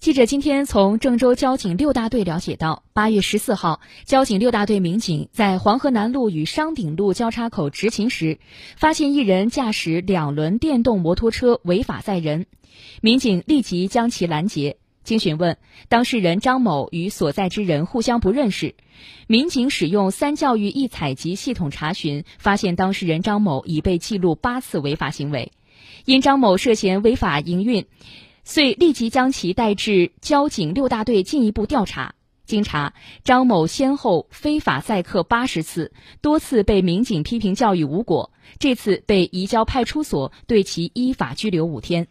记者今天从郑州交警六大队了解到，八月十四号，交警六大队民警在黄河南路与商鼎路交叉口执勤时，发现一人驾驶两轮电动摩托车违法载人，民警立即将其拦截。经询问，当事人张某与所在之人互相不认识，民警使用三教育一采集系统查询，发现当事人张某已被记录八次违法行为，因张某涉嫌违法营运。遂立即将其带至交警六大队进一步调查。经查，张某先后非法载客八十次，多次被民警批评教育无果，这次被移交派出所，对其依法拘留五天。